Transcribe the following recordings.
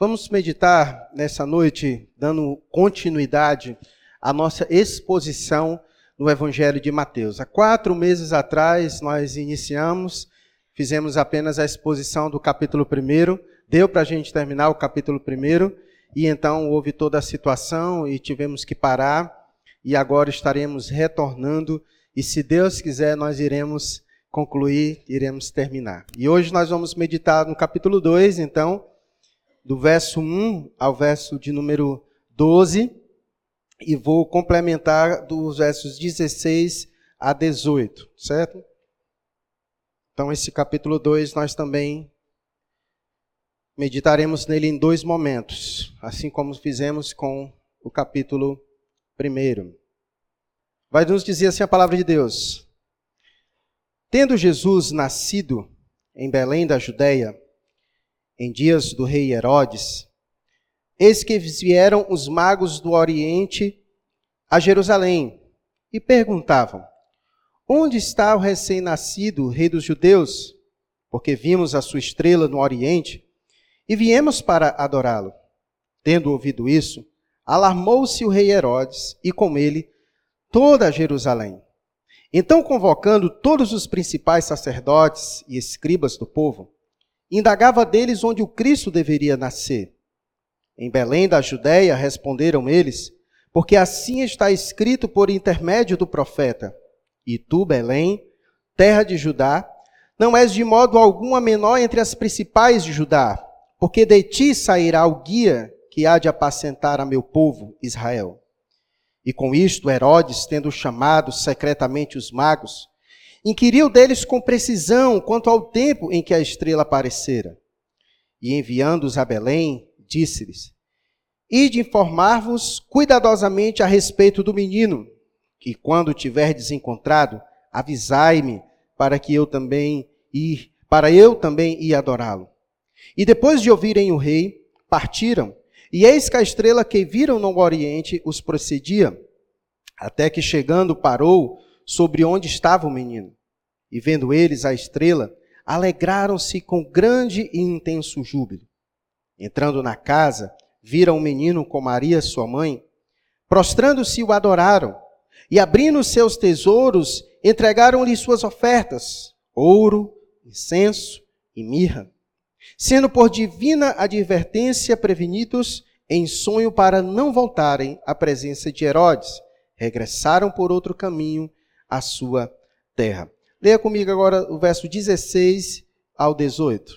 Vamos meditar nessa noite, dando continuidade à nossa exposição no Evangelho de Mateus. Há quatro meses atrás nós iniciamos, fizemos apenas a exposição do capítulo 1, deu para a gente terminar o capítulo 1, e então houve toda a situação e tivemos que parar, e agora estaremos retornando, e se Deus quiser, nós iremos concluir, iremos terminar. E hoje nós vamos meditar no capítulo 2, então do verso 1 ao verso de número 12, e vou complementar dos versos 16 a 18, certo? Então, esse capítulo 2 nós também meditaremos nele em dois momentos, assim como fizemos com o capítulo 1. Vai nos dizer assim a palavra de Deus. Tendo Jesus nascido em Belém da Judéia, em dias do rei Herodes, eis que vieram os magos do Oriente a Jerusalém e perguntavam: Onde está o recém-nascido rei dos judeus? Porque vimos a sua estrela no Oriente e viemos para adorá-lo. Tendo ouvido isso, alarmou-se o rei Herodes e com ele toda Jerusalém. Então, convocando todos os principais sacerdotes e escribas do povo, indagava deles onde o Cristo deveria nascer. Em Belém da Judéia, responderam eles, porque assim está escrito por intermédio do profeta: E tu, Belém, terra de Judá, não és de modo algum a menor entre as principais de Judá, porque de ti sairá o guia que há de apacentar a meu povo, Israel. E com isto, Herodes, tendo chamado secretamente os magos, inquiriu deles com precisão quanto ao tempo em que a estrela aparecera. E enviando-os a Belém, disse-lhes: Ide informar-vos cuidadosamente a respeito do menino, que quando tiverdes encontrado, avisai-me para que eu também ir, para eu também ir adorá-lo. E depois de ouvirem o rei, partiram, e eis que a estrela que viram no oriente os procedia, até que chegando parou sobre onde estava o menino. E vendo eles a estrela, alegraram-se com grande e intenso júbilo. Entrando na casa, viram o menino com Maria, sua mãe. Prostrando-se, o adoraram. E abrindo seus tesouros, entregaram-lhe suas ofertas: ouro, incenso e mirra. Sendo por divina advertência prevenidos em sonho para não voltarem à presença de Herodes, regressaram por outro caminho a sua terra. Leia comigo agora o verso 16 ao 18.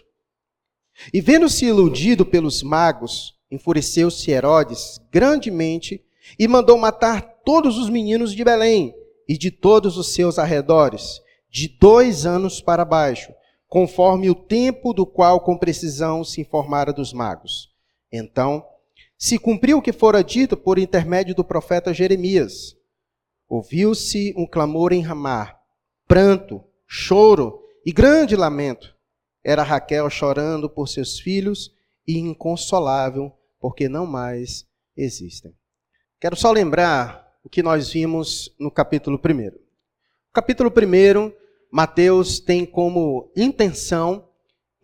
E vendo-se iludido pelos magos, enfureceu-se Herodes grandemente e mandou matar todos os meninos de Belém e de todos os seus arredores, de dois anos para baixo, conforme o tempo do qual com precisão se informara dos magos. Então, se cumpriu o que fora dito por intermédio do profeta Jeremias. Ouviu-se um clamor em Ramá, pranto, choro e grande lamento. Era Raquel chorando por seus filhos e inconsolável, porque não mais existem. Quero só lembrar o que nós vimos no capítulo 1. O capítulo 1, Mateus tem como intenção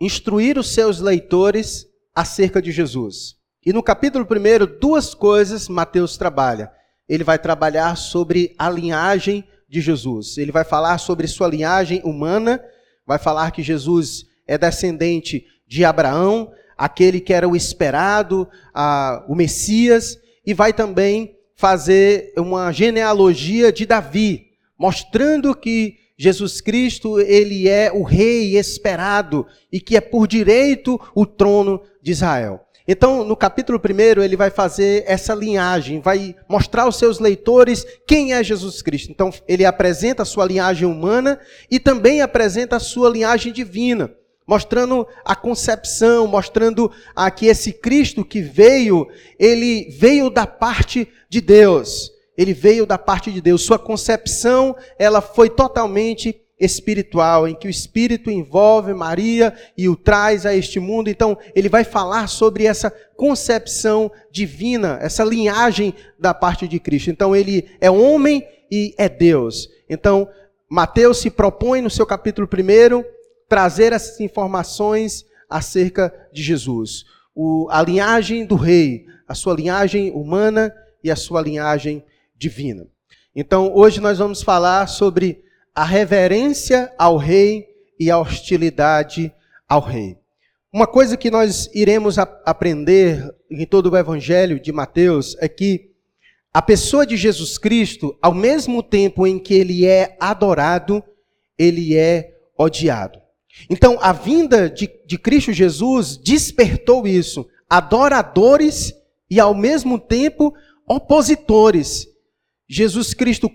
instruir os seus leitores acerca de Jesus. E no capítulo 1, duas coisas Mateus trabalha ele vai trabalhar sobre a linhagem de Jesus. Ele vai falar sobre sua linhagem humana, vai falar que Jesus é descendente de Abraão, aquele que era o esperado, a, o Messias, e vai também fazer uma genealogia de Davi, mostrando que Jesus Cristo, ele é o rei esperado e que é por direito o trono de Israel. Então, no capítulo 1, ele vai fazer essa linhagem, vai mostrar aos seus leitores quem é Jesus Cristo. Então, ele apresenta a sua linhagem humana e também apresenta a sua linhagem divina, mostrando a concepção, mostrando que esse Cristo que veio, ele veio da parte de Deus. Ele veio da parte de Deus. Sua concepção, ela foi totalmente espiritual, em que o Espírito envolve Maria e o traz a este mundo. Então, ele vai falar sobre essa concepção divina, essa linhagem da parte de Cristo. Então, ele é homem e é Deus. Então, Mateus se propõe no seu capítulo 1 trazer essas informações acerca de Jesus. o, a linhagem do rei, a sua linhagem humana e a sua linhagem divina. Então, hoje nós vamos falar sobre a reverência ao rei e a hostilidade ao rei. Uma coisa que nós iremos aprender em todo o evangelho de Mateus é que a pessoa de Jesus Cristo, ao mesmo tempo em que ele é adorado, ele é odiado. Então, a vinda de, de Cristo Jesus despertou isso. Adoradores e, ao mesmo tempo, opositores. Jesus Cristo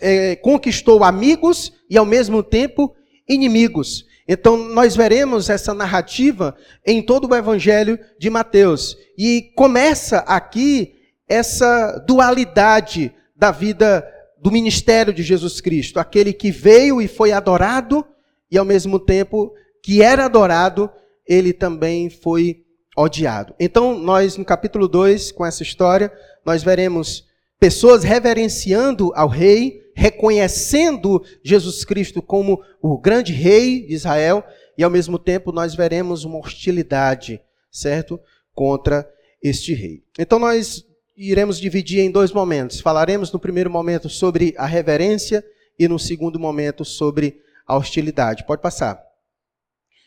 é, conquistou amigos e, ao mesmo tempo, inimigos. Então, nós veremos essa narrativa em todo o Evangelho de Mateus. E começa aqui essa dualidade da vida do ministério de Jesus Cristo: aquele que veio e foi adorado e ao mesmo tempo que era adorado, ele também foi odiado. Então, nós no capítulo 2, com essa história, nós veremos pessoas reverenciando ao rei, reconhecendo Jesus Cristo como o grande rei de Israel, e ao mesmo tempo nós veremos uma hostilidade, certo? Contra este rei. Então nós iremos dividir em dois momentos. Falaremos no primeiro momento sobre a reverência e no segundo momento sobre a hostilidade. Pode passar.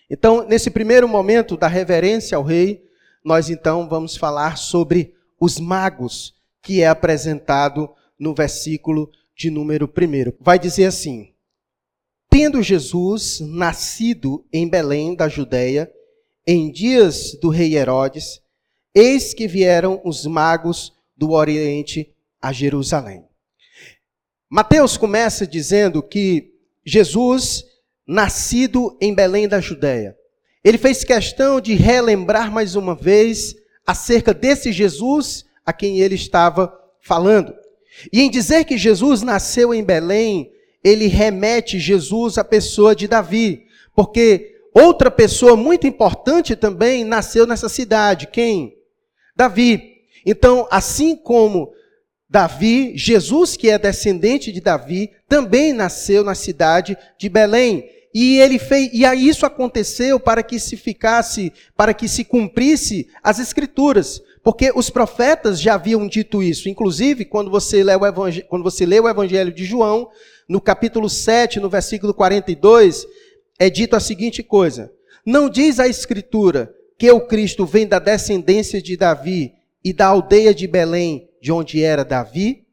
Então, nesse primeiro momento da reverência ao rei, nós então vamos falar sobre os magos, que é apresentado no versículo de número 1. Vai dizer assim: Tendo Jesus nascido em Belém da Judéia, em dias do rei Herodes, eis que vieram os magos do Oriente a Jerusalém. Mateus começa dizendo que Jesus, nascido em Belém da Judéia. Ele fez questão de relembrar mais uma vez acerca desse Jesus a quem ele estava falando. E em dizer que Jesus nasceu em Belém, ele remete Jesus à pessoa de Davi, porque outra pessoa muito importante também nasceu nessa cidade. Quem? Davi. Então, assim como Davi, Jesus, que é descendente de Davi, também nasceu na cidade de Belém. E ele fez, e isso aconteceu para que se ficasse, para que se cumprisse as escrituras, porque os profetas já haviam dito isso. Inclusive, quando você lê o evangelho, quando você lê o evangelho de João, no capítulo 7, no versículo 42, é dito a seguinte coisa: Não diz a escritura que o Cristo vem da descendência de Davi e da aldeia de Belém de onde era Davi.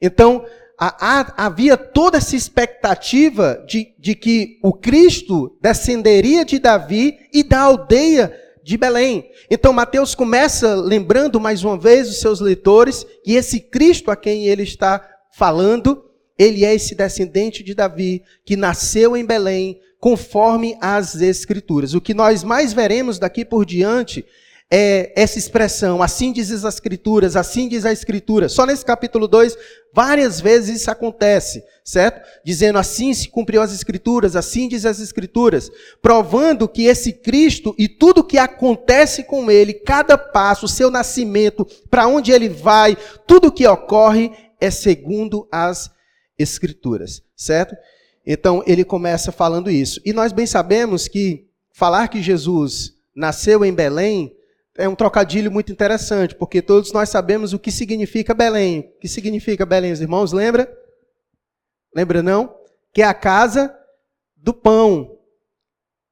Então, a, a, havia toda essa expectativa de, de que o Cristo descenderia de Davi e da aldeia de Belém. Então, Mateus começa lembrando mais uma vez os seus leitores que esse Cristo a quem ele está falando, ele é esse descendente de Davi que nasceu em Belém, conforme as Escrituras. O que nós mais veremos daqui por diante é, essa expressão, assim diz as Escrituras, assim diz a Escritura. Só nesse capítulo 2, várias vezes isso acontece, certo? Dizendo assim se cumpriu as Escrituras, assim diz as Escrituras, provando que esse Cristo e tudo que acontece com ele, cada passo, seu nascimento, para onde ele vai, tudo que ocorre é segundo as Escrituras, certo? Então ele começa falando isso. E nós bem sabemos que falar que Jesus nasceu em Belém é um trocadilho muito interessante, porque todos nós sabemos o que significa Belém. O que significa Belém, os irmãos? Lembra? Lembra não? Que é a casa do pão.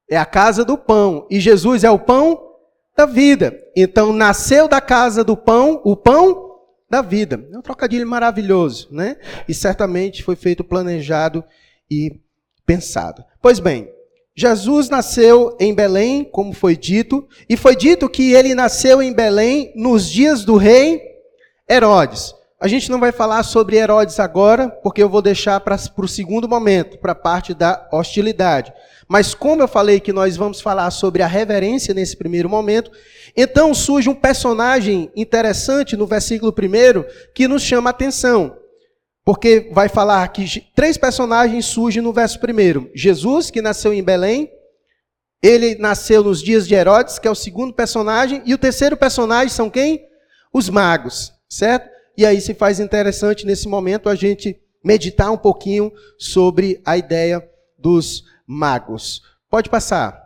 É a casa do pão. E Jesus é o pão da vida. Então nasceu da casa do pão, o pão da vida. É um trocadilho maravilhoso, né? E certamente foi feito planejado e pensado. Pois bem, Jesus nasceu em Belém, como foi dito, e foi dito que ele nasceu em Belém nos dias do rei Herodes. A gente não vai falar sobre Herodes agora, porque eu vou deixar para o segundo momento, para a parte da hostilidade. Mas como eu falei que nós vamos falar sobre a reverência nesse primeiro momento, então surge um personagem interessante no versículo primeiro que nos chama a atenção. Porque vai falar que três personagens surgem no verso primeiro. Jesus, que nasceu em Belém, ele nasceu nos dias de Herodes, que é o segundo personagem, e o terceiro personagem são quem? Os magos, certo? E aí se faz interessante nesse momento a gente meditar um pouquinho sobre a ideia dos magos. Pode passar.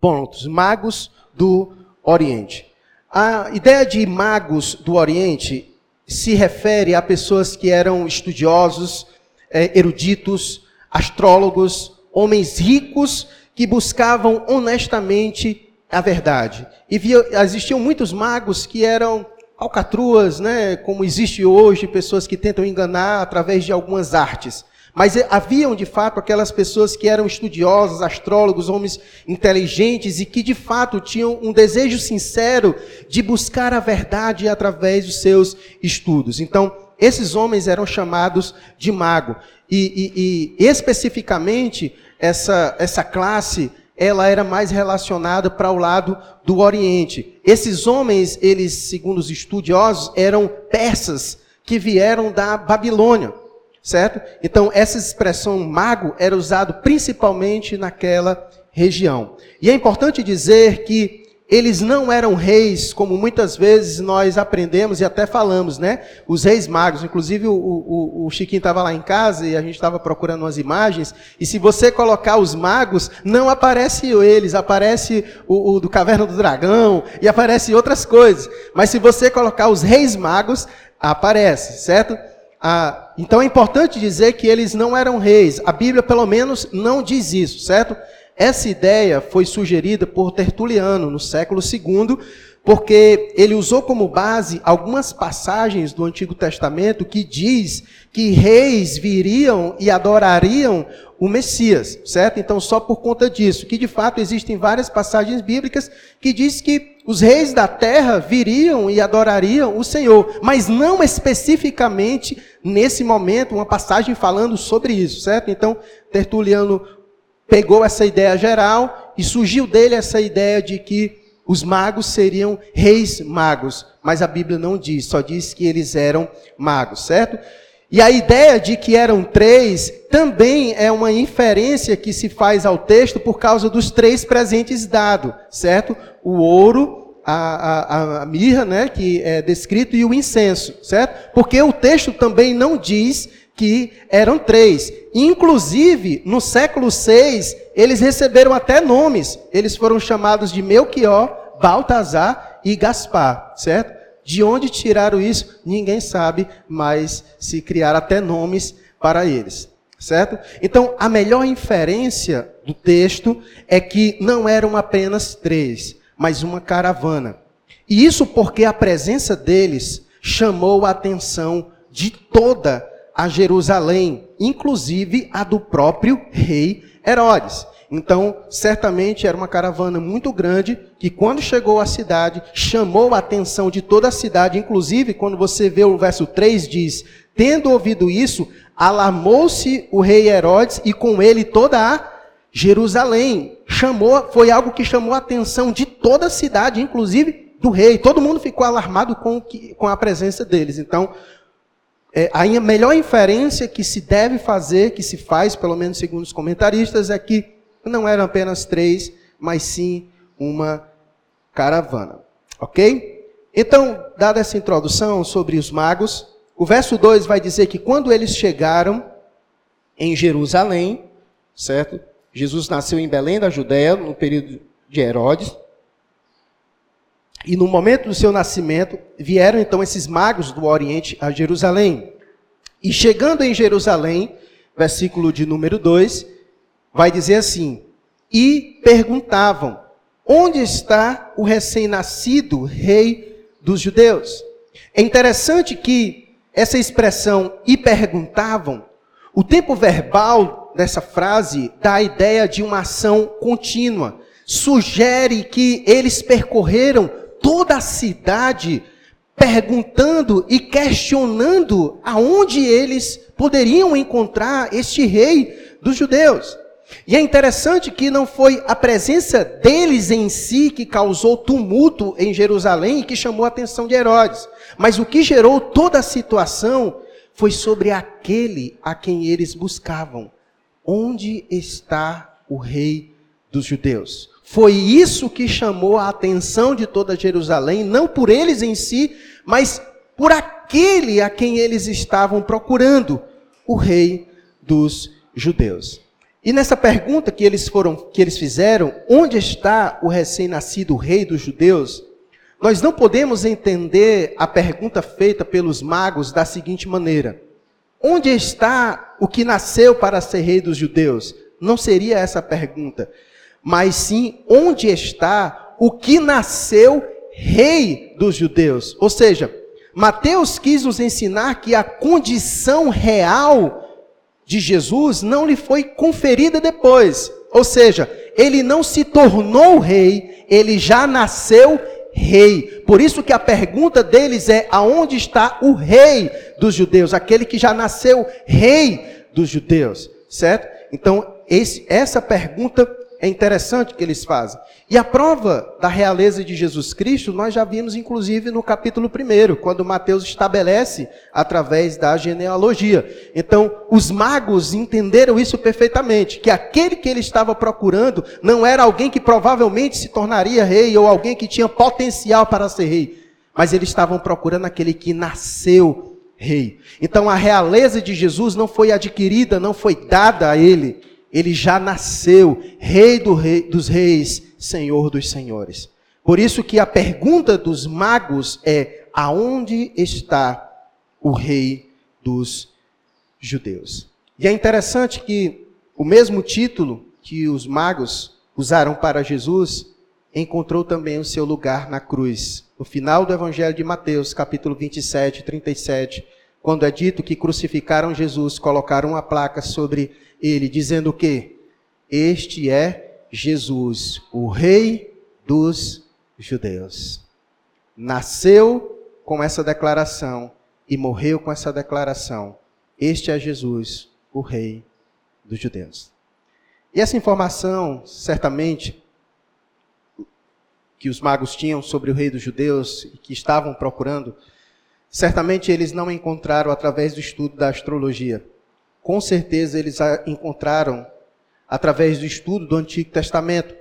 Pontos. Magos do Oriente. A ideia de magos do Oriente se refere a pessoas que eram estudiosos, é, eruditos, astrólogos, homens ricos que buscavam honestamente a verdade. E via, existiam muitos magos que eram alcatruas, né, como existe hoje, pessoas que tentam enganar através de algumas artes. Mas haviam de fato aquelas pessoas que eram estudiosos, astrólogos, homens inteligentes e que de fato tinham um desejo sincero de buscar a verdade através dos seus estudos. Então, esses homens eram chamados de mago. E, e, e especificamente, essa, essa classe ela era mais relacionada para o lado do Oriente. Esses homens, eles, segundo os estudiosos, eram persas que vieram da Babilônia certo? Então, essa expressão mago era usado principalmente naquela região. E é importante dizer que eles não eram reis, como muitas vezes nós aprendemos e até falamos, né? Os reis magos. Inclusive, o, o, o Chiquinho estava lá em casa e a gente estava procurando umas imagens. E se você colocar os magos, não aparece eles, aparece o, o do Caverna do Dragão e aparece outras coisas. Mas se você colocar os reis magos, aparece, certo? Ah, então é importante dizer que eles não eram reis. A Bíblia, pelo menos, não diz isso, certo? Essa ideia foi sugerida por Tertuliano no século II, porque ele usou como base algumas passagens do Antigo Testamento que diz que reis viriam e adorariam o Messias, certo? Então, só por conta disso, que de fato existem várias passagens bíblicas que diz que os reis da terra viriam e adorariam o Senhor, mas não especificamente nesse momento uma passagem falando sobre isso, certo? Então, Tertuliano pegou essa ideia geral e surgiu dele essa ideia de que os magos seriam reis magos, mas a Bíblia não diz, só diz que eles eram magos, certo? E a ideia de que eram três também é uma inferência que se faz ao texto por causa dos três presentes dados, certo? O ouro, a, a, a, mirra, né, que é descrito, e o incenso, certo? Porque o texto também não diz que eram três. Inclusive, no século VI, eles receberam até nomes. Eles foram chamados de Melchior, Baltazar e Gaspar, certo? De onde tiraram isso? Ninguém sabe, mas se criaram até nomes para eles. Certo? Então, a melhor inferência do texto é que não eram apenas três, mas uma caravana. E isso porque a presença deles chamou a atenção de toda a Jerusalém, inclusive a do próprio rei Herodes. Então, certamente era uma caravana muito grande que, quando chegou à cidade, chamou a atenção de toda a cidade. Inclusive, quando você vê o verso 3, diz: Tendo ouvido isso, alarmou-se o rei Herodes e com ele toda a Jerusalém. Chamou, foi algo que chamou a atenção de toda a cidade, inclusive do rei. Todo mundo ficou alarmado com, com a presença deles. Então, é, a melhor inferência que se deve fazer, que se faz, pelo menos segundo os comentaristas, é que não eram apenas três, mas sim uma caravana. Ok? Então, dada essa introdução sobre os magos, o verso 2 vai dizer que quando eles chegaram em Jerusalém, certo? Jesus nasceu em Belém da Judéia, no período de Herodes. E no momento do seu nascimento, vieram então esses magos do Oriente a Jerusalém. E chegando em Jerusalém, versículo de número 2, vai dizer assim: E perguntavam: Onde está o recém-nascido rei dos judeus? É interessante que essa expressão e perguntavam, o tempo verbal dessa frase dá a ideia de uma ação contínua. Sugere que eles percorreram toda a cidade perguntando e questionando aonde eles poderiam encontrar este rei dos judeus. E é interessante que não foi a presença deles em si que causou tumulto em Jerusalém e que chamou a atenção de Herodes, mas o que gerou toda a situação foi sobre aquele a quem eles buscavam. Onde está o rei dos judeus? Foi isso que chamou a atenção de toda Jerusalém, não por eles em si, mas por aquele a quem eles estavam procurando, o rei dos judeus. E nessa pergunta que eles foram, que eles fizeram, onde está o recém-nascido rei dos judeus? Nós não podemos entender a pergunta feita pelos magos da seguinte maneira: Onde está o que nasceu para ser rei dos judeus? Não seria essa a pergunta, mas sim onde está o que nasceu rei dos judeus? Ou seja, Mateus quis nos ensinar que a condição real de Jesus não lhe foi conferida depois. Ou seja, ele não se tornou rei, ele já nasceu rei. Por isso que a pergunta deles é: aonde está o rei dos judeus? Aquele que já nasceu rei dos judeus, certo? Então, esse, essa pergunta é interessante que eles fazem. E a prova da realeza de Jesus Cristo, nós já vimos inclusive no capítulo 1, quando Mateus estabelece através da genealogia. Então, os magos entenderam isso perfeitamente, que aquele que ele estava procurando não era alguém que provavelmente se tornaria rei ou alguém que tinha potencial para ser rei, mas eles estavam procurando aquele que nasceu rei. Então, a realeza de Jesus não foi adquirida, não foi dada a ele ele já nasceu rei, do rei dos reis, senhor dos senhores. Por isso que a pergunta dos magos é: aonde está o rei dos judeus? E é interessante que o mesmo título que os magos usaram para Jesus encontrou também o seu lugar na cruz. No final do Evangelho de Mateus, capítulo 27, 37, quando é dito que crucificaram Jesus, colocaram uma placa sobre ele, dizendo que este é Jesus, o Rei dos judeus. Nasceu com essa declaração e morreu com essa declaração. Este é Jesus, o Rei dos judeus. E essa informação, certamente, que os magos tinham sobre o Rei dos judeus e que estavam procurando, certamente eles não encontraram através do estudo da astrologia com certeza eles a encontraram através do estudo do Antigo Testamento,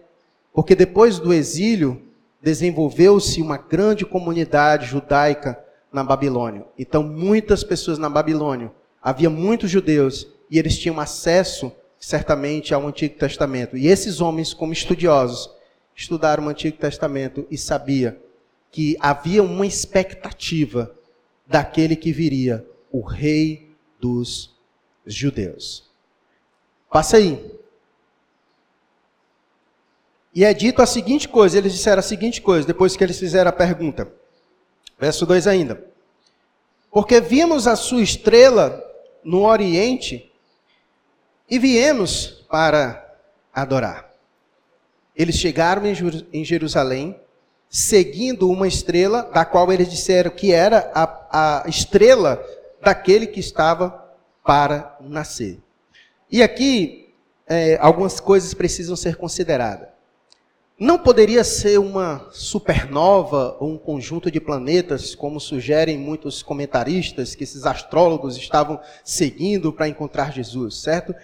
porque depois do exílio desenvolveu-se uma grande comunidade judaica na Babilônia. Então, muitas pessoas na Babilônia, havia muitos judeus e eles tinham acesso certamente ao Antigo Testamento. E esses homens, como estudiosos, estudaram o Antigo Testamento e sabia que havia uma expectativa daquele que viria, o rei dos judeus. Passa aí. E é dito a seguinte coisa, eles disseram a seguinte coisa, depois que eles fizeram a pergunta. Verso 2 ainda. Porque vimos a sua estrela no oriente e viemos para adorar. Eles chegaram em Jerusalém, seguindo uma estrela, da qual eles disseram que era a, a estrela daquele que estava para nascer. E aqui, é, algumas coisas precisam ser consideradas. Não poderia ser uma supernova ou um conjunto de planetas, como sugerem muitos comentaristas, que esses astrólogos estavam seguindo para encontrar Jesus, certo?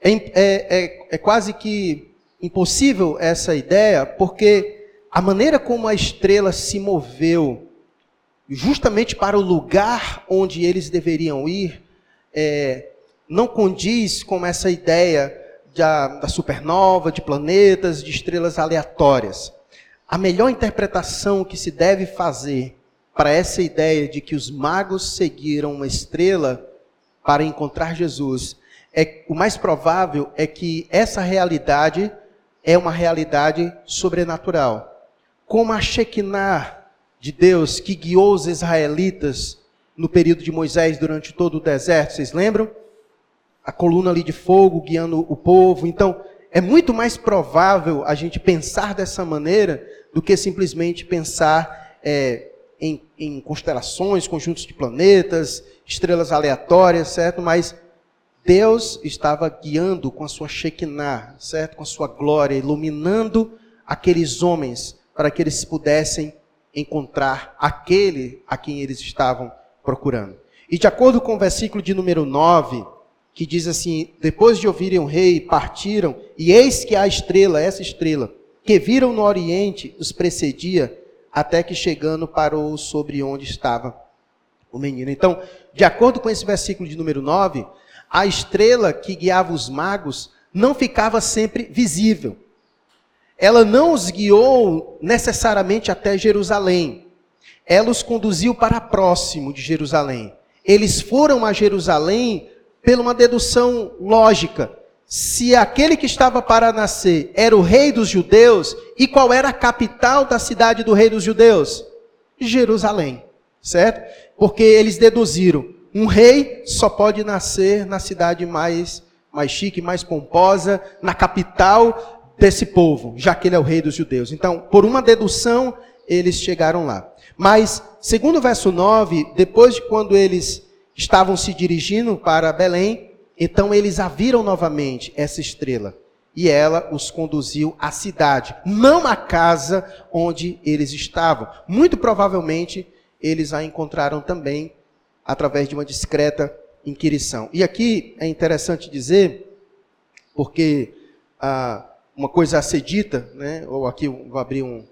É, é, é, quase que impossível essa ideia, porque a maneira como a estrela se moveu justamente para o lugar onde eles deveriam ir, é, não condiz com essa ideia da, da supernova, de planetas, de estrelas aleatórias. A melhor interpretação que se deve fazer para essa ideia de que os magos seguiram uma estrela para encontrar Jesus é o mais provável é que essa realidade é uma realidade sobrenatural. Como a Shekinah de Deus que guiou os israelitas no período de Moisés durante todo o deserto, vocês lembram? A coluna ali de fogo guiando o povo. Então, é muito mais provável a gente pensar dessa maneira do que simplesmente pensar é, em, em constelações, conjuntos de planetas, estrelas aleatórias, certo? Mas Deus estava guiando com a sua Shekinah, certo? Com a sua glória, iluminando aqueles homens para que eles pudessem encontrar aquele a quem eles estavam procurando. E de acordo com o versículo de número 9, que diz assim: Depois de ouvirem o rei, partiram, e eis que a estrela, essa estrela, que viram no oriente, os precedia, até que chegando parou sobre onde estava o menino. Então, de acordo com esse versículo de número 9, a estrela que guiava os magos não ficava sempre visível. Ela não os guiou necessariamente até Jerusalém. Ela os conduziu para próximo de Jerusalém. Eles foram a Jerusalém pela uma dedução lógica. Se aquele que estava para nascer era o rei dos judeus, e qual era a capital da cidade do rei dos judeus? Jerusalém, certo? Porque eles deduziram, um rei só pode nascer na cidade mais mais chique, mais pomposa, na capital desse povo, já que ele é o rei dos judeus. Então, por uma dedução, eles chegaram lá. Mas, segundo o verso 9, depois de quando eles estavam se dirigindo para Belém, então eles a viram novamente, essa estrela. E ela os conduziu à cidade, não à casa onde eles estavam. Muito provavelmente eles a encontraram também através de uma discreta inquirição. E aqui é interessante dizer, porque ah, uma coisa a ser dita, né, ou aqui vou abrir um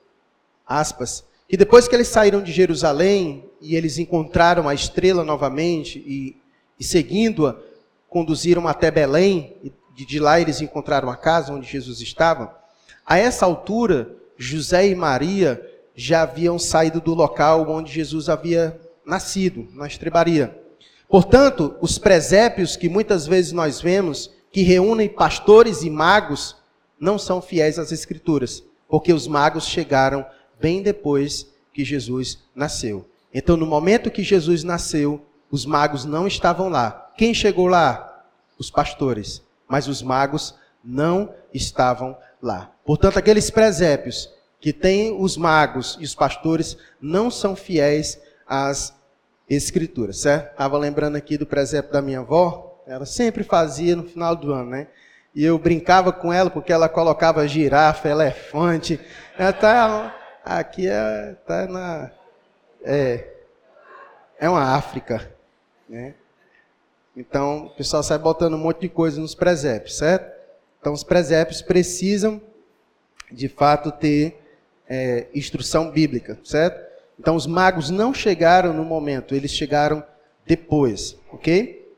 aspas, que depois que eles saíram de Jerusalém e eles encontraram a estrela novamente e, e seguindo-a, conduziram até Belém, e de lá eles encontraram a casa onde Jesus estava. A essa altura, José e Maria já haviam saído do local onde Jesus havia nascido, na estrebaria. Portanto, os presépios que muitas vezes nós vemos, que reúnem pastores e magos, não são fiéis às Escrituras, porque os magos chegaram bem depois que Jesus nasceu. Então, no momento que Jesus nasceu, os magos não estavam lá. Quem chegou lá? Os pastores. Mas os magos não estavam lá. Portanto, aqueles presépios que têm os magos e os pastores não são fiéis às escrituras, certo? Estava lembrando aqui do presépio da minha avó, ela sempre fazia no final do ano, né? E eu brincava com ela porque ela colocava girafa, elefante. Ela tá Aqui é, tá na, é, é uma África, né? Então, o pessoal sai botando um monte de coisa nos presépios, certo? Então, os presépios precisam, de fato, ter é, instrução bíblica, certo? Então, os magos não chegaram no momento, eles chegaram depois, ok?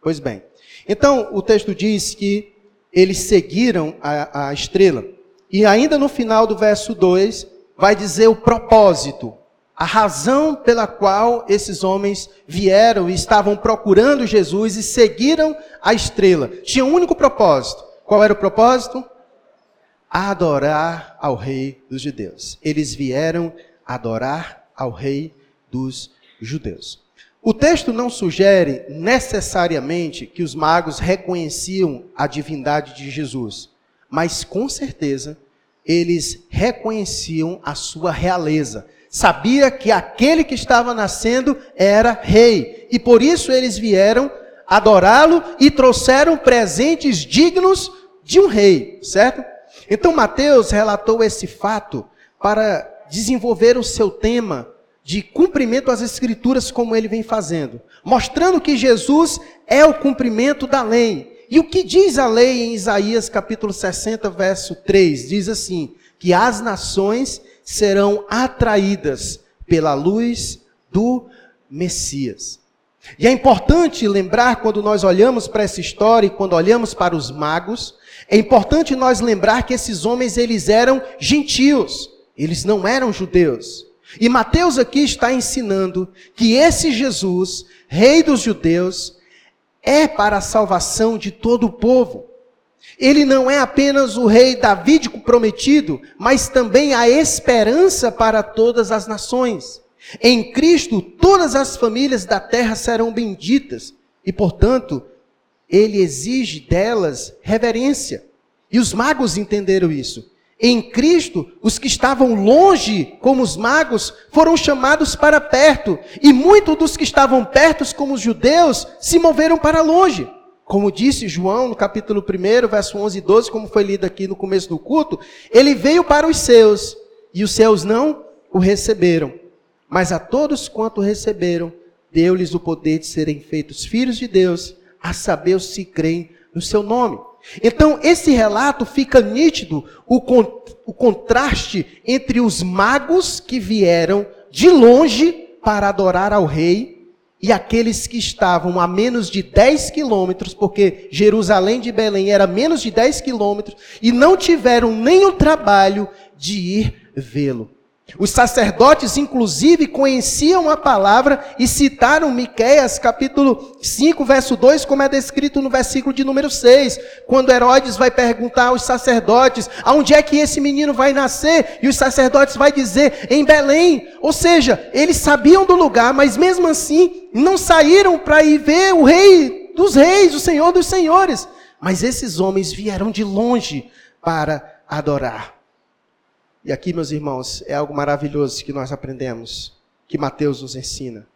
Pois bem. Então, o texto diz que eles seguiram a, a estrela. E ainda no final do verso 2, vai dizer o propósito, a razão pela qual esses homens vieram e estavam procurando Jesus e seguiram a estrela. Tinha um único propósito. Qual era o propósito? Adorar ao rei dos judeus. Eles vieram adorar ao rei dos judeus. O texto não sugere necessariamente que os magos reconheciam a divindade de Jesus, mas com certeza eles reconheciam a sua realeza. Sabia que aquele que estava nascendo era rei. E por isso eles vieram adorá-lo e trouxeram presentes dignos de um rei, certo? Então Mateus relatou esse fato para desenvolver o seu tema de cumprimento às escrituras como ele vem fazendo, mostrando que Jesus é o cumprimento da lei e o que diz a lei em Isaías capítulo 60, verso 3? Diz assim: que as nações serão atraídas pela luz do Messias. E é importante lembrar, quando nós olhamos para essa história e quando olhamos para os magos, é importante nós lembrar que esses homens eles eram gentios, eles não eram judeus. E Mateus aqui está ensinando que esse Jesus, rei dos judeus, é para a salvação de todo o povo. Ele não é apenas o rei davídico prometido, mas também a esperança para todas as nações. Em Cristo, todas as famílias da terra serão benditas, e, portanto, ele exige delas reverência. E os magos entenderam isso. Em Cristo, os que estavam longe, como os magos, foram chamados para perto, e muitos dos que estavam perto, como os judeus, se moveram para longe. Como disse João no capítulo 1, verso 11 e 12, como foi lido aqui no começo do culto, ele veio para os seus, e os seus não o receberam. Mas a todos quanto receberam, deu-lhes o poder de serem feitos filhos de Deus, a saber que creem no seu nome. Então, esse relato fica nítido o, con o contraste entre os magos que vieram de longe para adorar ao rei e aqueles que estavam a menos de 10 quilômetros, porque Jerusalém de Belém era menos de 10 quilômetros, e não tiveram nem o trabalho de ir vê-lo. Os sacerdotes, inclusive, conheciam a palavra e citaram Miqueias, capítulo 5, verso 2, como é descrito no versículo de número 6, quando Herodes vai perguntar aos sacerdotes, aonde é que esse menino vai nascer? E os sacerdotes vai dizer, em Belém. Ou seja, eles sabiam do lugar, mas mesmo assim, não saíram para ir ver o rei dos reis, o senhor dos senhores. Mas esses homens vieram de longe para adorar. E aqui, meus irmãos, é algo maravilhoso que nós aprendemos, que Mateus nos ensina.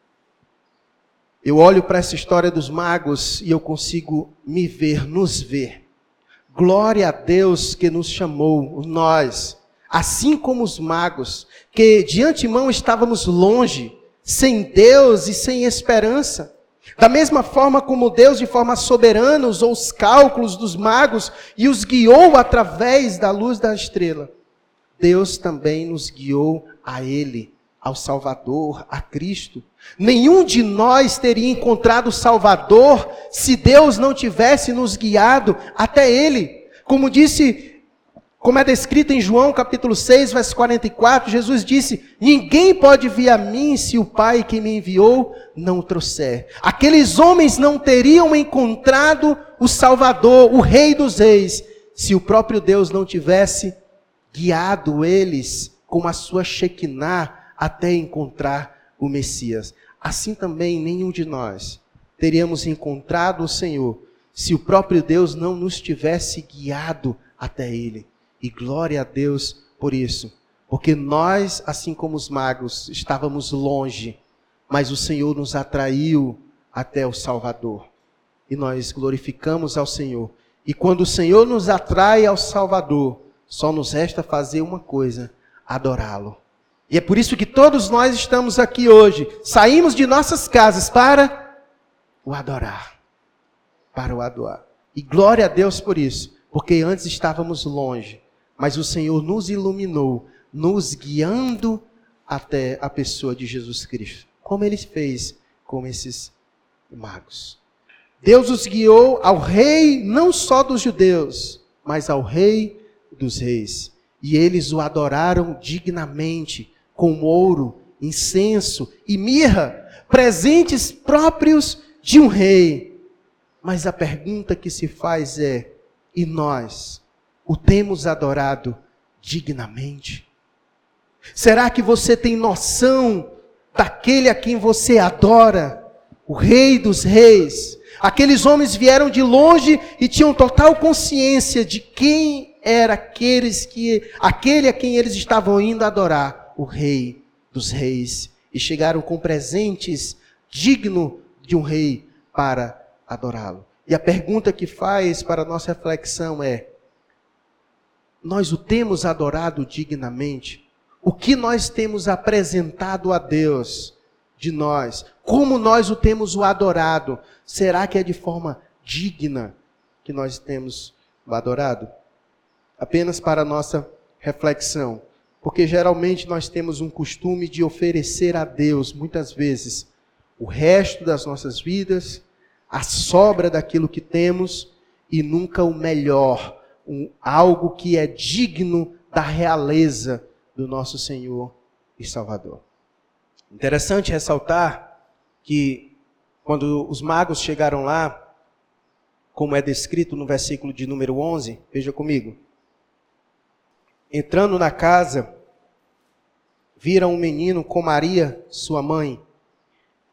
Eu olho para essa história dos magos e eu consigo me ver, nos ver. Glória a Deus que nos chamou, nós, assim como os magos, que de antemão estávamos longe, sem Deus e sem esperança. Da mesma forma como Deus, de forma soberana, usou os cálculos dos magos e os guiou através da luz da estrela. Deus também nos guiou a Ele, ao Salvador, a Cristo. Nenhum de nós teria encontrado Salvador se Deus não tivesse nos guiado até Ele. Como disse como é descrito em João capítulo 6, verso 44, Jesus disse: Ninguém pode vir a mim se o Pai que me enviou não o trouxer. Aqueles homens não teriam encontrado o Salvador, o Rei dos Reis, se o próprio Deus não tivesse guiado eles com a sua Shekinah até encontrar o Messias. Assim também nenhum de nós teríamos encontrado o Senhor se o próprio Deus não nos tivesse guiado até Ele. E glória a Deus por isso. Porque nós, assim como os magos, estávamos longe, mas o Senhor nos atraiu até o Salvador. E nós glorificamos ao Senhor. E quando o Senhor nos atrai ao Salvador, só nos resta fazer uma coisa: adorá-lo. E é por isso que todos nós estamos aqui hoje. Saímos de nossas casas para o adorar. Para o adorar. E glória a Deus por isso, porque antes estávamos longe, mas o Senhor nos iluminou, nos guiando até a pessoa de Jesus Cristo, como ele fez com esses magos. Deus os guiou ao rei não só dos judeus, mas ao rei dos reis. E eles o adoraram dignamente, com ouro, incenso e mirra, presentes próprios de um rei. Mas a pergunta que se faz é: e nós o temos adorado dignamente? Será que você tem noção daquele a quem você adora, o Rei dos Reis? Aqueles homens vieram de longe e tinham total consciência de quem era aqueles que, aquele a quem eles estavam indo adorar, o Rei dos Reis, e chegaram com presentes digno de um rei para adorá-lo. E a pergunta que faz para a nossa reflexão é: nós o temos adorado dignamente? O que nós temos apresentado a Deus de nós? Como nós o temos o adorado? Será que é de forma digna que nós temos o adorado? Apenas para nossa reflexão, porque geralmente nós temos um costume de oferecer a Deus, muitas vezes, o resto das nossas vidas, a sobra daquilo que temos e nunca o melhor, um, algo que é digno da realeza do nosso Senhor e Salvador. Interessante ressaltar que quando os magos chegaram lá, como é descrito no versículo de número 11, veja comigo. Entrando na casa, viram um menino com Maria, sua mãe.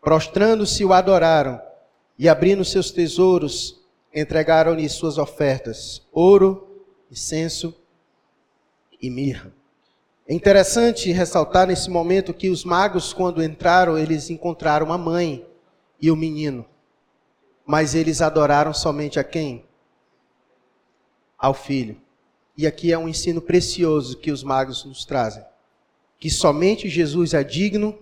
Prostrando-se, o adoraram e, abrindo seus tesouros, entregaram-lhe suas ofertas: ouro, incenso e mirra. É interessante ressaltar nesse momento que os magos, quando entraram, eles encontraram a mãe e o menino. Mas eles adoraram somente a quem? Ao filho. E aqui é um ensino precioso que os magos nos trazem: que somente Jesus é digno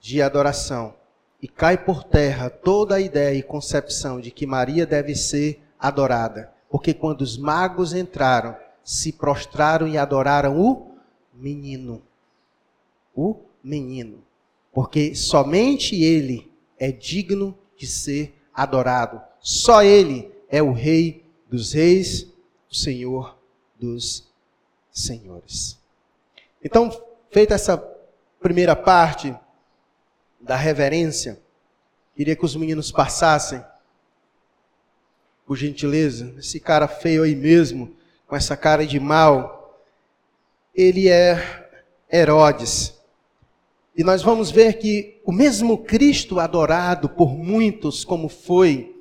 de adoração. E cai por terra toda a ideia e concepção de que Maria deve ser adorada. Porque quando os magos entraram, se prostraram e adoraram o menino. O menino. Porque somente ele é digno de ser adorado. Só Ele é o Rei dos Reis, o Senhor dos Senhores. Então, feita essa primeira parte da reverência, queria que os meninos passassem, por gentileza, esse cara feio aí mesmo, com essa cara de mal, ele é Herodes. E nós vamos ver que o mesmo Cristo adorado por muitos, como foi,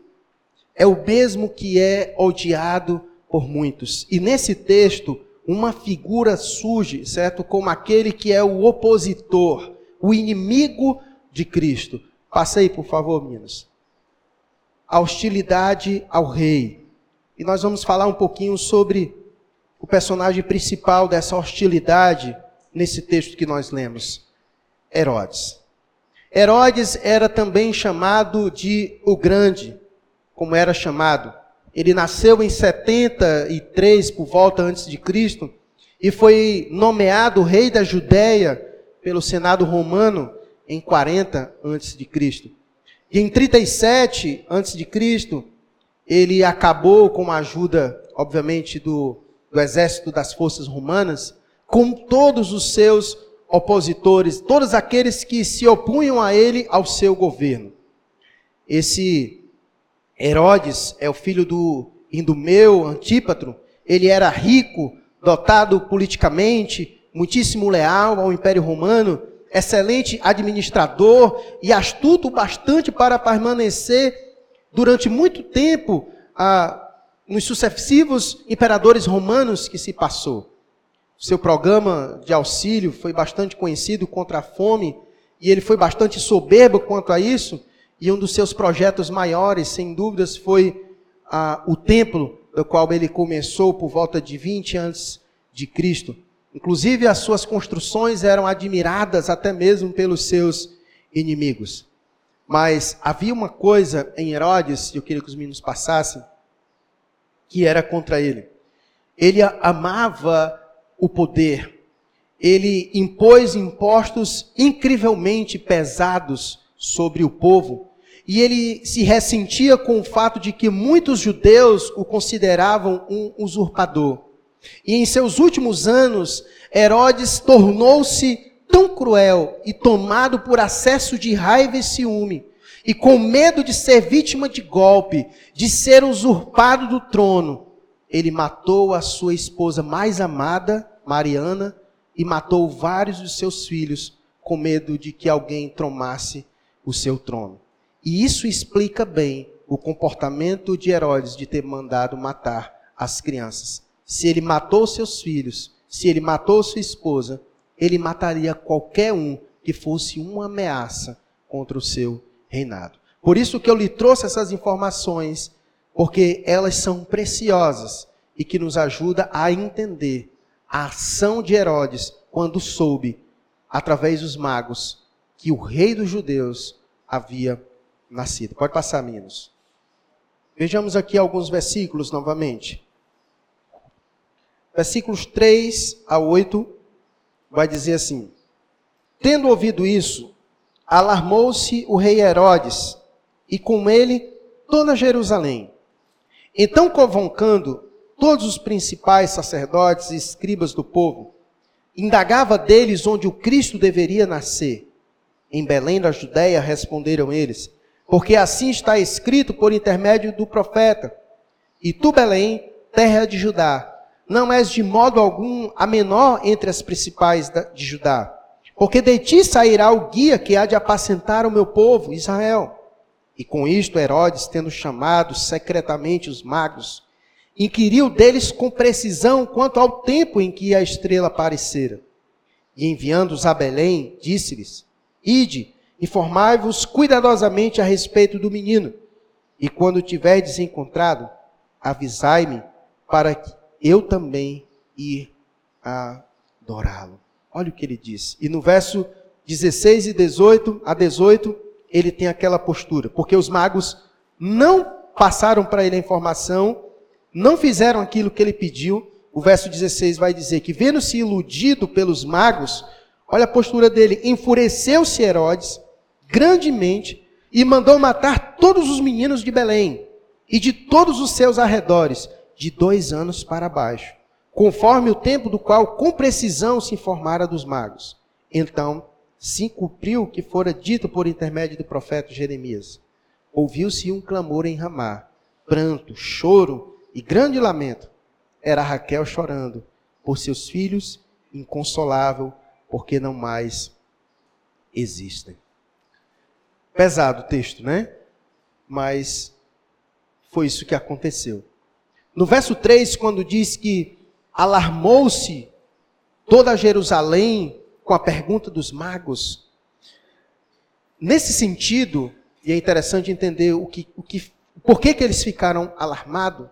é o mesmo que é odiado por muitos. E nesse texto, uma figura surge, certo? Como aquele que é o opositor, o inimigo de Cristo. Passa aí, por favor, meninas. A hostilidade ao rei. E nós vamos falar um pouquinho sobre o personagem principal dessa hostilidade nesse texto que nós lemos. Herodes. Herodes era também chamado de o Grande, como era chamado. Ele nasceu em 73 por volta antes de Cristo e foi nomeado rei da Judéia pelo Senado romano em 40 antes de Cristo. E em 37 antes de Cristo, ele acabou com a ajuda, obviamente, do, do exército das forças romanas, com todos os seus opositores, todos aqueles que se opunham a ele, ao seu governo. Esse Herodes é o filho do Indumeu, Antípatro. Ele era rico, dotado politicamente, muitíssimo leal ao Império Romano, excelente administrador e astuto bastante para permanecer durante muito tempo ah, nos sucessivos imperadores romanos que se passou. Seu programa de auxílio foi bastante conhecido contra a fome e ele foi bastante soberbo quanto a isso. E um dos seus projetos maiores, sem dúvidas, foi ah, o templo, do qual ele começou por volta de 20 antes de Cristo. Inclusive, as suas construções eram admiradas até mesmo pelos seus inimigos. Mas havia uma coisa em Herodes, eu queria que os meninos passassem, que era contra ele. Ele amava o poder. Ele impôs impostos incrivelmente pesados sobre o povo. E ele se ressentia com o fato de que muitos judeus o consideravam um usurpador. E em seus últimos anos, Herodes tornou-se tão cruel e tomado por acesso de raiva e ciúme, e com medo de ser vítima de golpe, de ser usurpado do trono, ele matou a sua esposa mais amada, Mariana, e matou vários de seus filhos, com medo de que alguém tomasse o seu trono. E isso explica bem o comportamento de Herodes de ter mandado matar as crianças. Se ele matou seus filhos, se ele matou sua esposa, ele mataria qualquer um que fosse uma ameaça contra o seu reinado. Por isso que eu lhe trouxe essas informações porque elas são preciosas e que nos ajuda a entender a ação de Herodes quando soube, através dos magos, que o rei dos judeus havia nascido. Pode passar, meninos. Vejamos aqui alguns versículos novamente. Versículos 3 a 8 vai dizer assim: Tendo ouvido isso, alarmou-se o rei Herodes e com ele toda Jerusalém. Então, convocando todos os principais sacerdotes e escribas do povo, indagava deles onde o Cristo deveria nascer. Em Belém da Judéia responderam eles, porque assim está escrito por intermédio do profeta: E tu, Belém, terra de Judá, não és de modo algum a menor entre as principais de Judá, porque de ti sairá o guia que há de apacentar o meu povo, Israel. E com isto, Herodes, tendo chamado secretamente os magos, inquiriu deles com precisão quanto ao tempo em que a estrela aparecera. E enviando-os a Belém, disse-lhes: Ide, informai-vos cuidadosamente a respeito do menino, e quando tiverdes encontrado, avisai-me, para que eu também ir adorá-lo. Olha o que ele diz. E no verso 16 e 18 a 18, ele tem aquela postura, porque os magos não passaram para ele a informação, não fizeram aquilo que ele pediu. O verso 16 vai dizer que, vendo-se iludido pelos magos, olha a postura dele, enfureceu-se Herodes grandemente e mandou matar todos os meninos de Belém e de todos os seus arredores, de dois anos para baixo, conforme o tempo do qual com precisão se informara dos magos. Então se cumpriu o que fora dito por intermédio do profeta Jeremias. Ouviu-se um clamor em Ramá, pranto, choro e grande lamento. Era Raquel chorando por seus filhos, inconsolável, porque não mais existem. Pesado o texto, né? Mas foi isso que aconteceu. No verso 3, quando diz que alarmou-se toda Jerusalém com a pergunta dos magos, nesse sentido, e é interessante entender o que, o que, por que, que eles ficaram alarmados.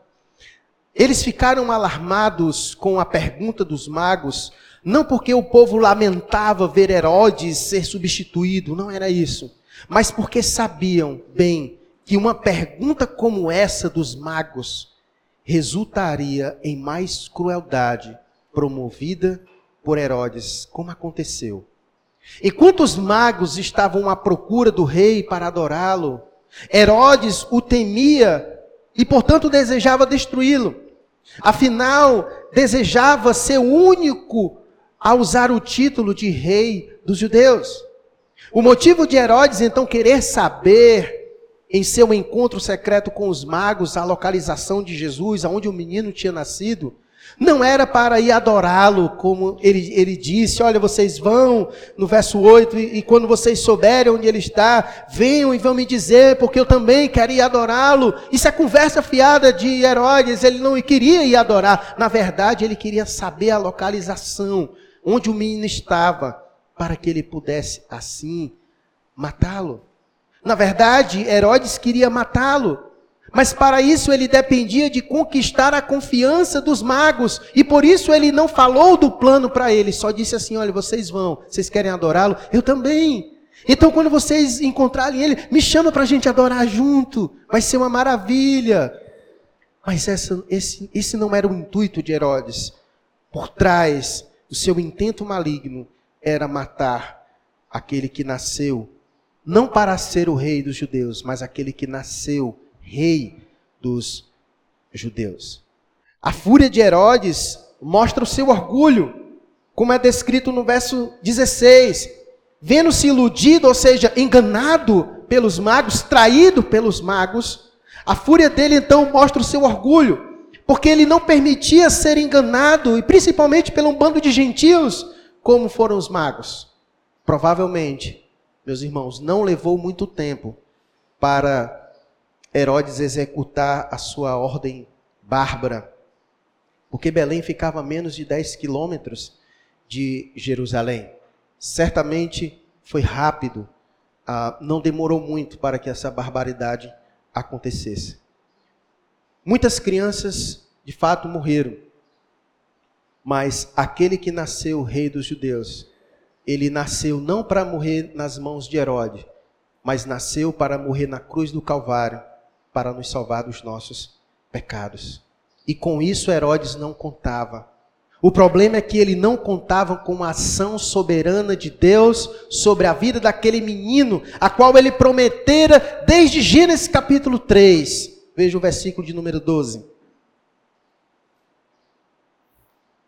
Eles ficaram alarmados com a pergunta dos magos, não porque o povo lamentava ver Herodes ser substituído, não era isso, mas porque sabiam bem que uma pergunta como essa dos magos resultaria em mais crueldade promovida por Herodes, como aconteceu. Enquanto os magos estavam à procura do rei para adorá-lo, Herodes o temia e, portanto, desejava destruí-lo. Afinal, desejava ser o único a usar o título de rei dos judeus. O motivo de Herodes então querer saber em seu encontro secreto com os magos, a localização de Jesus, aonde o menino tinha nascido, não era para ir adorá-lo, como ele, ele disse: olha, vocês vão, no verso 8, e, e, quando vocês souberem onde ele está, venham e vão me dizer, porque eu também quero ir adorá-lo. Isso é conversa fiada de Herodes, ele não queria ir adorar, na verdade, ele queria saber a localização, onde o menino estava, para que ele pudesse assim matá-lo. Na verdade, Herodes queria matá-lo, mas para isso ele dependia de conquistar a confiança dos magos, e por isso ele não falou do plano para eles, só disse assim: olha, vocês vão, vocês querem adorá-lo? Eu também. Então, quando vocês encontrarem ele, me chama para a gente adorar junto, vai ser uma maravilha. Mas essa, esse, esse não era o intuito de Herodes. Por trás do seu intento maligno era matar aquele que nasceu não para ser o rei dos judeus, mas aquele que nasceu rei dos judeus. A fúria de Herodes mostra o seu orgulho, como é descrito no verso 16. Vendo-se iludido, ou seja, enganado pelos magos, traído pelos magos, a fúria dele então mostra o seu orgulho, porque ele não permitia ser enganado, e principalmente pelo um bando de gentios, como foram os magos. Provavelmente meus irmãos, não levou muito tempo para Herodes executar a sua ordem bárbara, porque Belém ficava a menos de 10 quilômetros de Jerusalém. Certamente foi rápido, ah, não demorou muito para que essa barbaridade acontecesse. Muitas crianças, de fato, morreram, mas aquele que nasceu rei dos judeus ele nasceu não para morrer nas mãos de Herodes, mas nasceu para morrer na cruz do Calvário, para nos salvar dos nossos pecados. E com isso Herodes não contava. O problema é que ele não contava com a ação soberana de Deus sobre a vida daquele menino, a qual ele prometera desde Gênesis capítulo 3. Veja o versículo de número 12.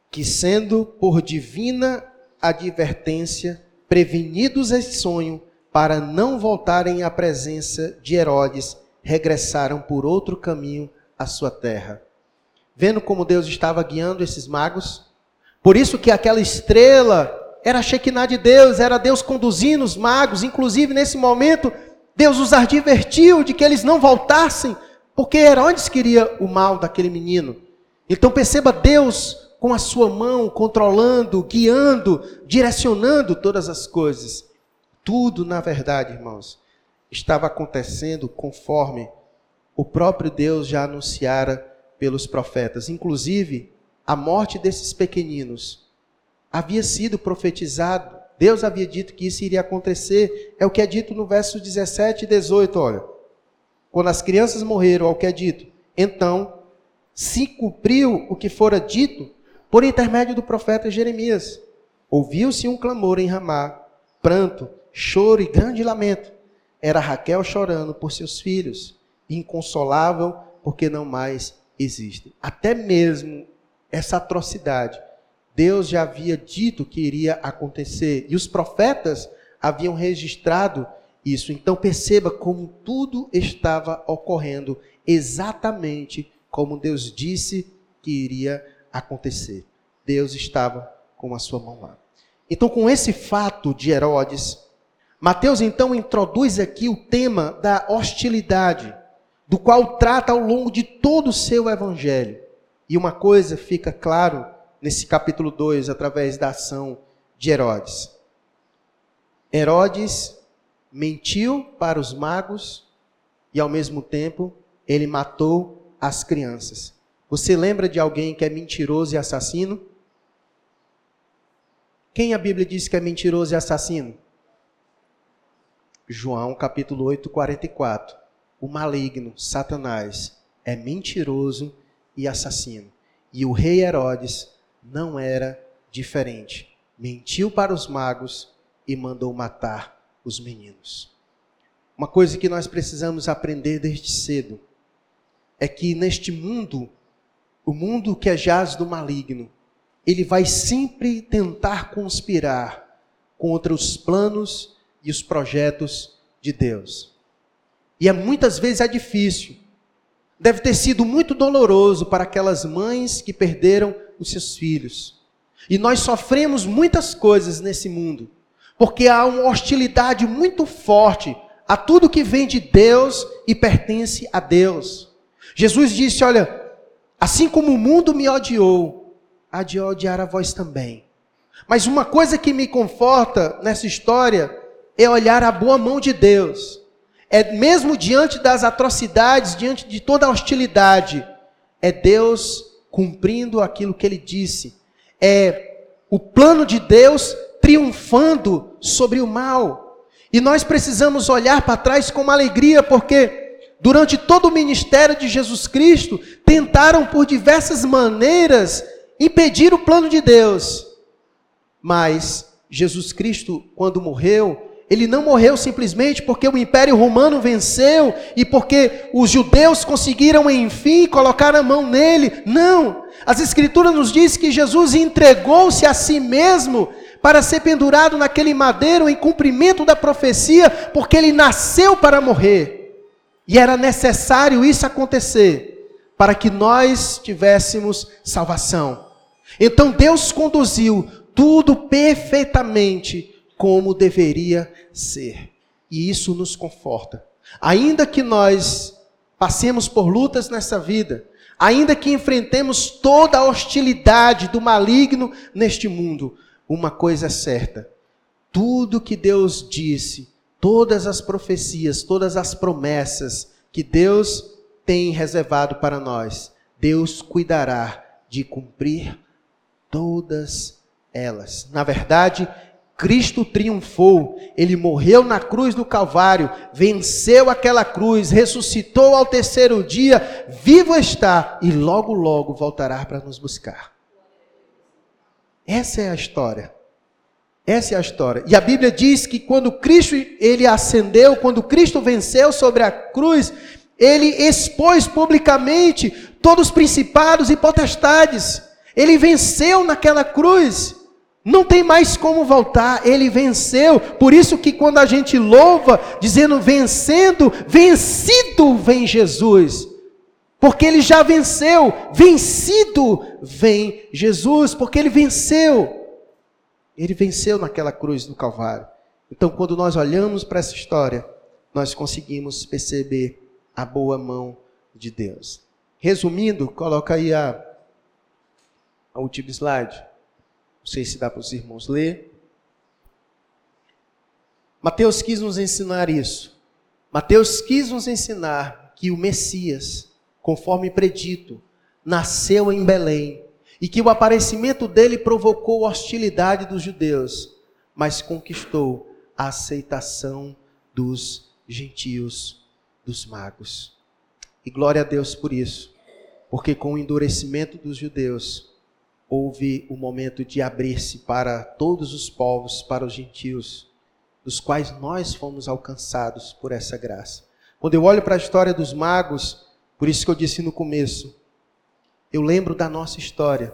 Que sendo por divina advertência, prevenidos esse sonho, para não voltarem à presença de Herodes, regressaram por outro caminho à sua terra. Vendo como Deus estava guiando esses magos, por isso que aquela estrela era a Shekinah de Deus, era Deus conduzindo os magos, inclusive nesse momento, Deus os advertiu de que eles não voltassem, porque Herodes queria o mal daquele menino. Então perceba Deus com a sua mão controlando, guiando, direcionando todas as coisas. Tudo, na verdade, irmãos, estava acontecendo conforme o próprio Deus já anunciara pelos profetas. Inclusive, a morte desses pequeninos havia sido profetizado. Deus havia dito que isso iria acontecer. É o que é dito no verso 17 e 18, olha. Quando as crianças morreram, é o que é dito. Então, se cumpriu o que fora dito por intermédio do profeta Jeremias. Ouviu-se um clamor em Ramá, pranto, choro e grande lamento. era Raquel chorando por seus filhos, inconsolável porque não mais existem. Até mesmo essa atrocidade, Deus já havia dito que iria acontecer e os profetas haviam registrado isso. Então perceba como tudo estava ocorrendo exatamente como Deus disse que iria acontecer. Deus estava com a sua mão lá. Então, com esse fato de Herodes, Mateus então introduz aqui o tema da hostilidade, do qual trata ao longo de todo o seu evangelho. E uma coisa fica claro nesse capítulo 2, através da ação de Herodes. Herodes mentiu para os magos e, ao mesmo tempo, ele matou as crianças. Você lembra de alguém que é mentiroso e assassino? Quem a Bíblia diz que é mentiroso e assassino? João capítulo 8, 44. O maligno, Satanás, é mentiroso e assassino. E o rei Herodes não era diferente. Mentiu para os magos e mandou matar os meninos. Uma coisa que nós precisamos aprender desde cedo é que neste mundo, o mundo que é jaz do maligno, ele vai sempre tentar conspirar contra os planos e os projetos de Deus. E é, muitas vezes é difícil. Deve ter sido muito doloroso para aquelas mães que perderam os seus filhos. E nós sofremos muitas coisas nesse mundo, porque há uma hostilidade muito forte a tudo que vem de Deus e pertence a Deus. Jesus disse: Olha, assim como o mundo me odiou, há de odiar a vós também. Mas uma coisa que me conforta nessa história é olhar a boa mão de Deus. É mesmo diante das atrocidades, diante de toda a hostilidade, é Deus cumprindo aquilo que ele disse. É o plano de Deus triunfando sobre o mal. E nós precisamos olhar para trás com alegria, porque durante todo o ministério de Jesus Cristo, tentaram por diversas maneiras impedir o plano de Deus. Mas Jesus Cristo, quando morreu, ele não morreu simplesmente porque o Império Romano venceu e porque os judeus conseguiram, enfim, colocar a mão nele. Não. As Escrituras nos diz que Jesus entregou-se a si mesmo para ser pendurado naquele madeiro em cumprimento da profecia, porque ele nasceu para morrer. E era necessário isso acontecer para que nós tivéssemos salvação. Então Deus conduziu tudo perfeitamente como deveria ser. E isso nos conforta. Ainda que nós passemos por lutas nessa vida, ainda que enfrentemos toda a hostilidade do maligno neste mundo, uma coisa é certa: tudo que Deus disse, todas as profecias, todas as promessas que Deus tem reservado para nós, Deus cuidará de cumprir todas elas. Na verdade, Cristo triunfou, ele morreu na cruz do Calvário, venceu aquela cruz, ressuscitou ao terceiro dia, vivo está e logo, logo voltará para nos buscar. Essa é a história. Essa é a história. E a Bíblia diz que quando Cristo ele ascendeu, quando Cristo venceu sobre a cruz, ele expôs publicamente todos os principados e potestades. Ele venceu naquela cruz. Não tem mais como voltar, ele venceu. Por isso que quando a gente louva, dizendo vencendo, vencido vem Jesus. Porque ele já venceu, vencido vem Jesus, porque ele venceu. Ele venceu naquela cruz do Calvário. Então, quando nós olhamos para essa história, nós conseguimos perceber a boa mão de Deus. Resumindo, coloca aí a, a última slide. Não sei se dá para os irmãos ler. Mateus quis nos ensinar isso. Mateus quis nos ensinar que o Messias, conforme predito, nasceu em Belém e que o aparecimento dele provocou hostilidade dos judeus, mas conquistou a aceitação dos gentios, dos magos. E glória a Deus por isso, porque com o endurecimento dos judeus, houve o momento de abrir-se para todos os povos, para os gentios, dos quais nós fomos alcançados por essa graça. Quando eu olho para a história dos magos, por isso que eu disse no começo, eu lembro da nossa história.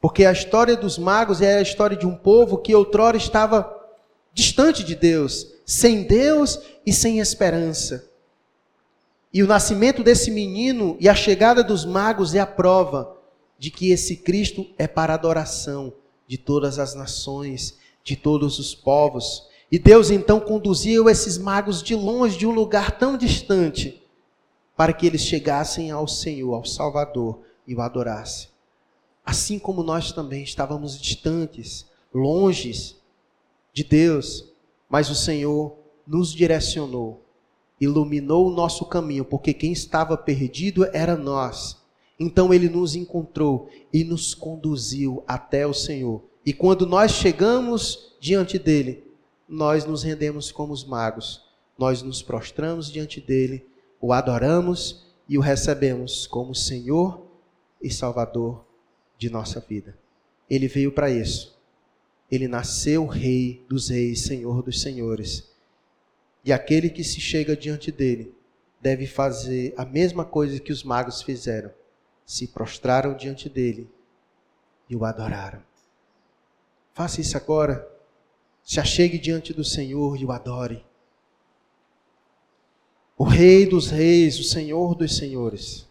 Porque a história dos magos é a história de um povo que outrora estava distante de Deus, sem Deus e sem esperança. E o nascimento desse menino e a chegada dos magos é a prova de que esse Cristo é para adoração de todas as nações, de todos os povos. E Deus então conduziu esses magos de longe, de um lugar tão distante, para que eles chegassem ao Senhor, ao Salvador, e o adorassem. Assim como nós também estávamos distantes, longes de Deus, mas o Senhor nos direcionou, iluminou o nosso caminho, porque quem estava perdido era nós. Então ele nos encontrou e nos conduziu até o Senhor. E quando nós chegamos diante dele, nós nos rendemos como os magos. Nós nos prostramos diante dele, o adoramos e o recebemos como Senhor e Salvador de nossa vida. Ele veio para isso. Ele nasceu Rei dos Reis, Senhor dos Senhores. E aquele que se chega diante dele deve fazer a mesma coisa que os magos fizeram: se prostraram diante dele e o adoraram. Faça isso agora. Se achegue diante do Senhor e o adore. O Rei dos Reis, o Senhor dos Senhores.